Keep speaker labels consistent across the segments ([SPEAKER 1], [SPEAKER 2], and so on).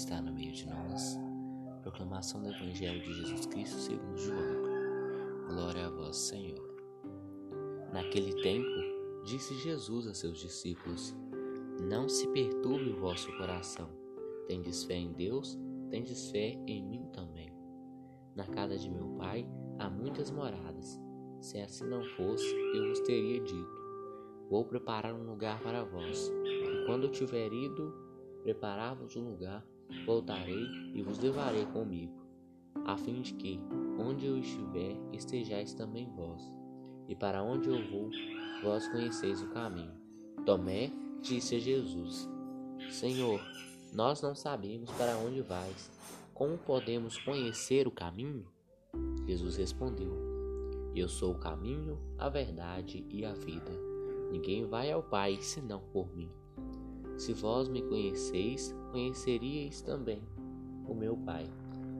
[SPEAKER 1] está no meio de nós. Proclamação do Evangelho de Jesus Cristo segundo João. Glória a vós, Senhor. Naquele tempo, disse Jesus a seus discípulos: Não se perturbe o vosso coração. Tendes fé em Deus, tendes fé em mim também. Na casa de meu Pai há muitas moradas. Se assim não fosse, eu vos teria dito: Vou preparar um lugar para vós. E quando eu tiver ido, preparar-vos um lugar, voltarei e vos levarei comigo, a fim de que, onde eu estiver, estejais também vós. E para onde eu vou, vós conheceis o caminho. Tomé disse a Jesus: Senhor, nós não sabemos para onde vais. Como podemos conhecer o caminho? Jesus respondeu: Eu sou o caminho, a verdade e a vida. Ninguém vai ao Pai senão por mim. Se vós me conheceis, conheceríeis também o meu Pai,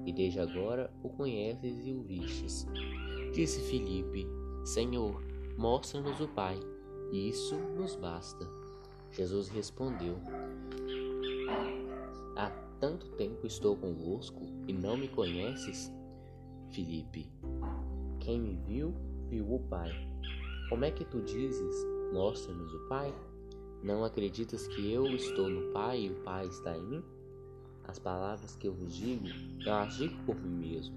[SPEAKER 1] e desde agora o conheces e o vistes. Disse Filipe: Senhor, mostra-nos o Pai, e isso nos basta. Jesus respondeu: Há tanto tempo estou convosco e não me conheces? Filipe, quem me viu, viu o Pai. Como é que tu dizes: Mostra-nos o Pai? Não acreditas que eu estou no Pai e o Pai está em mim? As palavras que eu vos digo, não as digo por mim mesmo,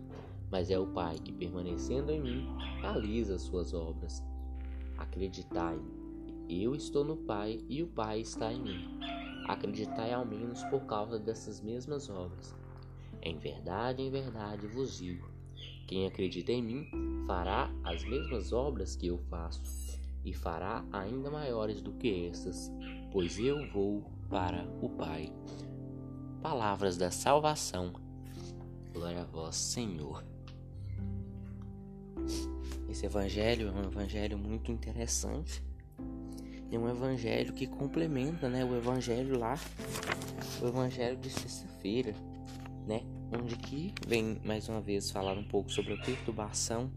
[SPEAKER 1] mas é o Pai que, permanecendo em mim, realiza as suas obras. Acreditai, eu estou no Pai e o Pai está em mim. Acreditai ao menos por causa dessas mesmas obras. Em verdade, em verdade vos digo: quem acredita em mim fará as mesmas obras que eu faço e fará ainda maiores do que estas, pois eu vou para o Pai. Palavras da salvação. Glória a vós, Senhor. Esse evangelho é um evangelho muito interessante. É um evangelho que complementa, né, o evangelho lá, o evangelho de sexta-feira, né, onde que vem mais uma vez falar um pouco sobre a perturbação,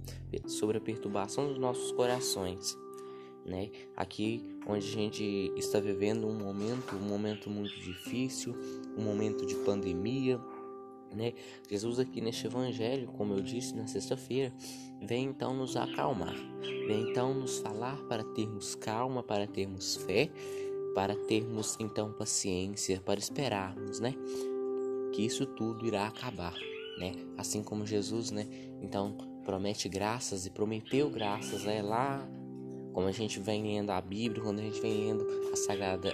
[SPEAKER 1] sobre a perturbação dos nossos corações né? Aqui onde a gente está vivendo um momento, um momento muito difícil, um momento de pandemia, né? Jesus aqui neste evangelho, como eu disse na sexta-feira, vem então nos acalmar, vem então nos falar para termos calma, para termos fé, para termos então paciência, para esperarmos, né? Que isso tudo irá acabar, né? Assim como Jesus, né? Então promete graças e prometeu graças, né? Lá como a gente vem lendo a Bíblia, quando a gente vem lendo a Sagrada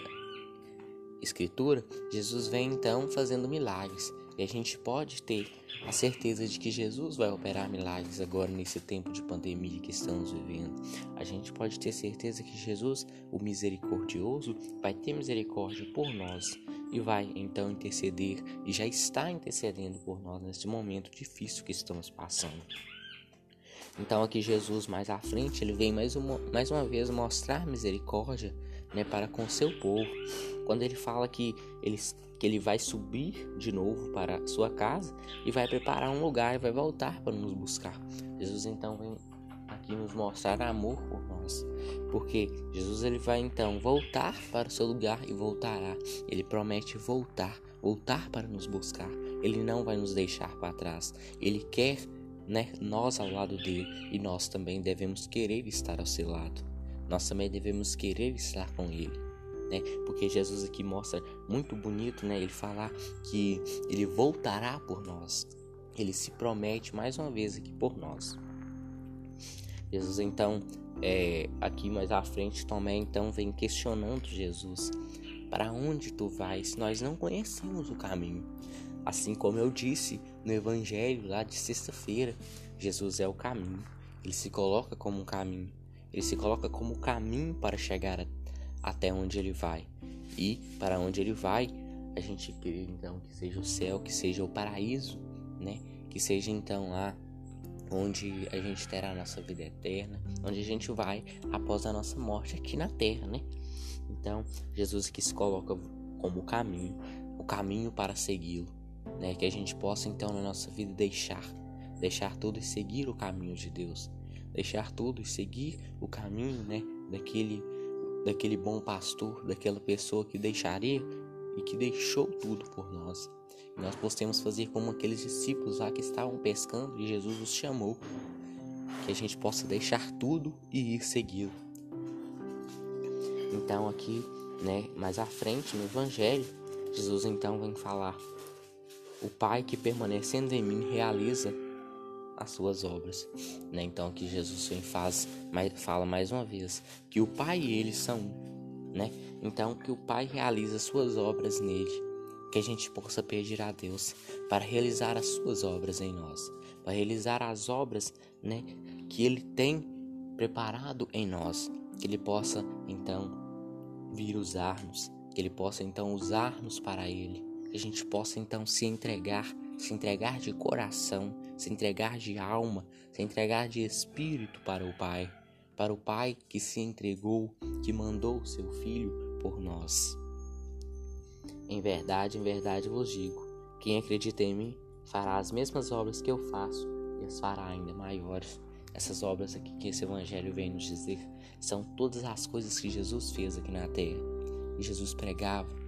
[SPEAKER 1] Escritura, Jesus vem então fazendo milagres. E a gente pode ter a certeza de que Jesus vai operar milagres agora nesse tempo de pandemia que estamos vivendo. A gente pode ter certeza que Jesus, o misericordioso, vai ter misericórdia por nós e vai então interceder e já está intercedendo por nós nesse momento difícil que estamos passando. Então aqui Jesus mais à frente, ele vem mais uma, mais uma vez mostrar misericórdia, né, para com seu povo. Quando ele fala que ele, que ele vai subir de novo para sua casa e vai preparar um lugar e vai voltar para nos buscar. Jesus então vem aqui nos mostrar amor por nós, porque Jesus ele vai então voltar para o seu lugar e voltará. Ele promete voltar, voltar para nos buscar. Ele não vai nos deixar para trás. Ele quer né, nós ao lado dele e nós também devemos querer estar ao seu lado. Nós também devemos querer estar com ele, né? Porque Jesus aqui mostra muito bonito, né? Ele falar que ele voltará por nós. Ele se promete mais uma vez aqui por nós. Jesus então, é, aqui mais à frente também então vem questionando Jesus: para onde tu vais? Nós não conhecemos o caminho. Assim como eu disse no evangelho lá de sexta-feira, Jesus é o caminho. Ele se coloca como um caminho. Ele se coloca como o caminho para chegar até onde ele vai. E para onde ele vai, a gente crê então que seja o céu, que seja o paraíso, né? Que seja então lá onde a gente terá a nossa vida eterna, onde a gente vai após a nossa morte aqui na terra, né? Então, Jesus que se coloca como o caminho, o caminho para segui-lo né? Que a gente possa então na nossa vida deixar, deixar tudo e seguir o caminho de Deus, deixar tudo e seguir o caminho, né? Daquele, daquele bom pastor, daquela pessoa que deixaria e que deixou tudo por nós. E nós possamos fazer como aqueles discípulos lá que estavam pescando e Jesus os chamou, que a gente possa deixar tudo e ir segui-lo. Então aqui, né, mais à frente no evangelho, Jesus então vem falar: O Pai que permanecendo em mim realiza as suas obras. Né? Então aqui Jesus vem faz, fala mais uma vez que o Pai e ele são um. Né? Então que o Pai realiza as suas obras nele. Que a gente possa pedir a Deus para realizar as suas obras em nós, para realizar as obras né, que Ele tem preparado em nós, que Ele possa então vir usar-nos, que Ele possa então usar-nos para Ele, que a gente possa então se entregar, se entregar de coração, se entregar de alma, se entregar de espírito para o Pai, para o Pai que se entregou, que mandou o seu Filho por nós. Em verdade, em verdade vos digo: quem acredita em mim fará as mesmas obras que eu faço e as fará ainda maiores. Essas obras aqui que esse Evangelho vem nos dizer são todas as coisas que Jesus fez aqui na terra. E Jesus pregava.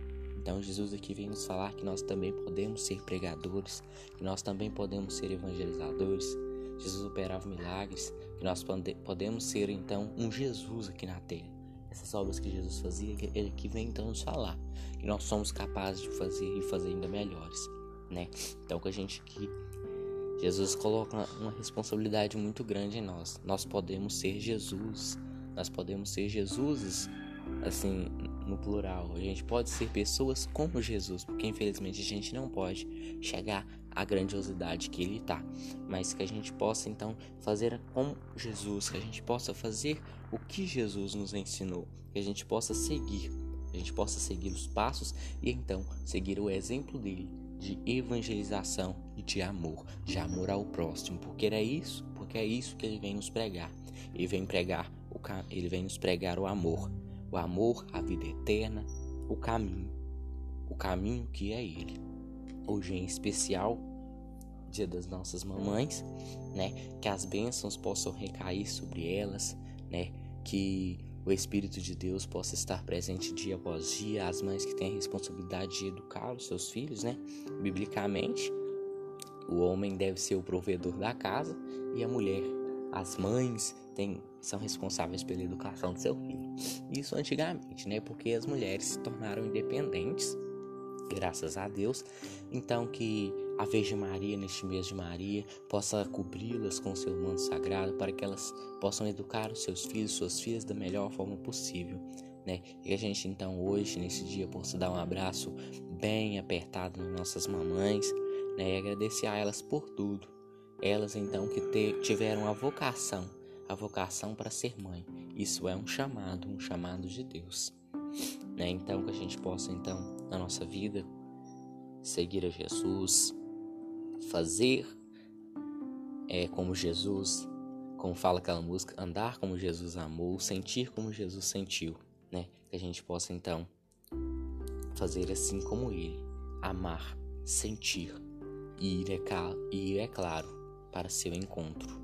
[SPEAKER 1] Então Jesus aqui vem nos falar que nós também podemos ser pregadores, que nós também podemos ser evangelizadores. Jesus operava milagres, que nós podemos ser então um Jesus aqui na terra. Essas obras que Jesus fazia, ele que vem então nos falar que nós somos capazes de fazer e fazer ainda melhores, né? Então que a gente que Jesus coloca uma responsabilidade muito grande em nós. Nós podemos ser Jesus nós podemos ser Jesuses, assim, no plural. A gente pode ser pessoas como Jesus, porque infelizmente a gente não pode chegar à grandiosidade que ele está, mas que a gente possa então fazer como Jesus, que a gente possa fazer o que Jesus nos ensinou, que a gente possa seguir, a gente possa seguir os passos e então seguir o exemplo dele de evangelização e de amor, de amor ao próximo, porque era isso, porque é isso que ele vem nos pregar. Ele vem pregar ele vem nos pregar o amor, o amor, a vida eterna, o caminho, o caminho que é Ele. Hoje em especial, Dia das nossas mamães, né? Que as bênçãos possam recair sobre elas, né? Que o Espírito de Deus possa estar presente dia após dia, as mães que têm a responsabilidade de educar os seus filhos, né? Biblicamente, o homem deve ser o provedor da casa e a mulher as mães têm, são responsáveis pela educação do seu filho. Isso antigamente, né? Porque as mulheres se tornaram independentes, graças a Deus. Então que a Virgem Maria, neste mês de Maria, possa cobri-las com seu manto sagrado para que elas possam educar os seus filhos, suas filhas da melhor forma possível. Né? E a gente então hoje, nesse dia, possa dar um abraço bem apertado nas nossas mamães, né? E agradecer a elas por tudo elas então que te, tiveram a vocação, a vocação para ser mãe. Isso é um chamado, um chamado de Deus. Né? Então que a gente possa então na nossa vida seguir a Jesus, fazer é, como Jesus, como fala aquela música, andar como Jesus amou, sentir como Jesus sentiu, né? Que a gente possa então fazer assim como Ele, amar, sentir e ir é, ir é claro para seu encontro.